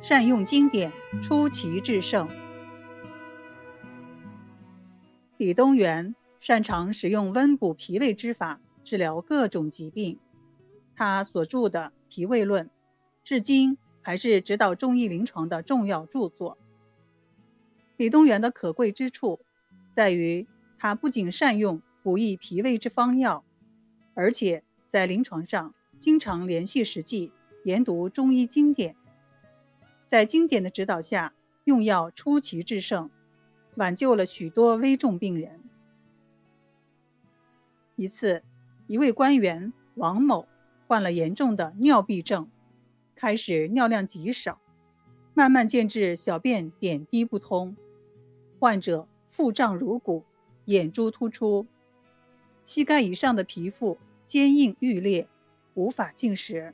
善用经典，出奇制胜。李东垣擅长使用温补脾胃之法治疗各种疾病，他所著的《脾胃论》至今还是指导中医临床的重要著作。李东垣的可贵之处在于，他不仅善用补益脾胃之方药，而且在临床上经常联系实际，研读中医经典。在经典的指导下，用药出奇制胜，挽救了许多危重病人。一次，一位官员王某患了严重的尿闭症，开始尿量极少，慢慢渐至小便点滴不通，患者腹胀如鼓，眼珠突出，膝盖以上的皮肤坚硬欲裂，无法进食。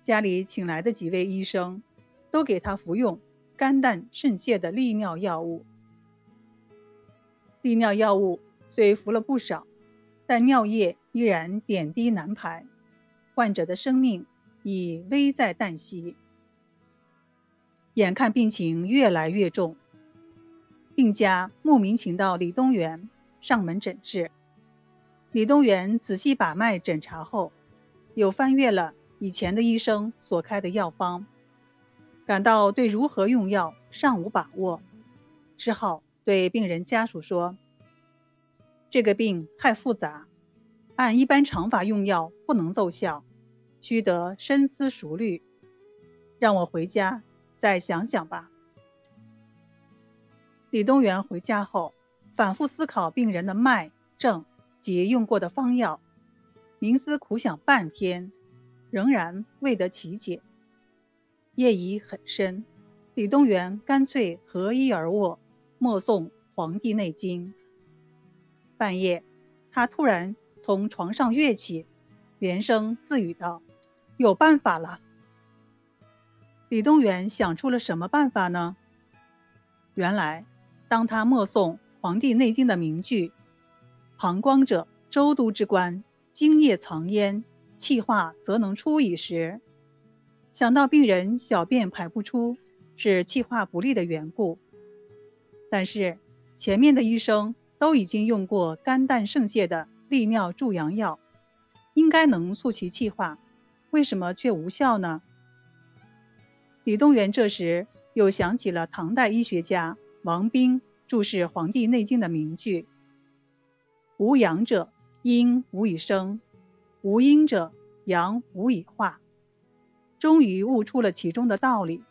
家里请来的几位医生。都给他服用肝胆肾泻的利尿药物。利尿药物虽服了不少，但尿液依然点滴难排，患者的生命已危在旦夕。眼看病情越来越重，病家慕名请到李东垣上门诊治。李东垣仔细把脉诊查后，又翻阅了以前的医生所开的药方。感到对如何用药尚无把握，只好对病人家属说：“这个病太复杂，按一般常法用药不能奏效，需得深思熟虑，让我回家再想想吧。”李东垣回家后，反复思考病人的脉症及用过的方药，冥思苦想半天，仍然未得其解。夜已很深，李东垣干脆合衣而卧，默诵《黄帝内经》。半夜，他突然从床上跃起，连声自语道：“有办法了！”李东垣想出了什么办法呢？原来，当他默诵《黄帝内经》的名句“膀胱者，周都之官，精液藏焉，气化则能出矣”时，想到病人小便排不出是气化不利的缘故，但是前面的医生都已经用过肝胆肾泻的利尿助阳药，应该能促其气化，为什么却无效呢？李东垣这时又想起了唐代医学家王冰注释《黄帝内经》的名句：“无阳者，阴无以生；无阴者，阳无以化。”终于悟出了其中的道理。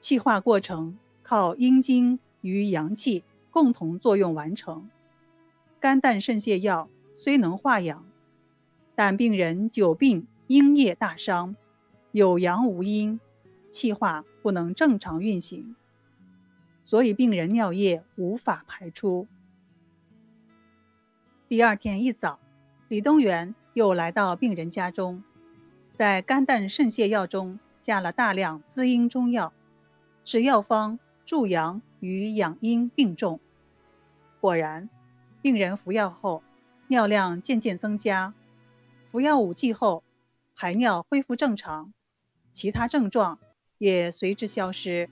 气化过程靠阴精与阳气共同作用完成。肝胆肾泻药虽能化阳，但病人久病阴液大伤，有阳无阴，气化不能正常运行，所以病人尿液无法排出。第二天一早，李东垣又来到病人家中。在肝胆肾泻药中加了大量滋阴中药，使药方助阳与养阴并重。果然，病人服药后尿量渐渐增加，服药五剂后排尿恢复正常，其他症状也随之消失。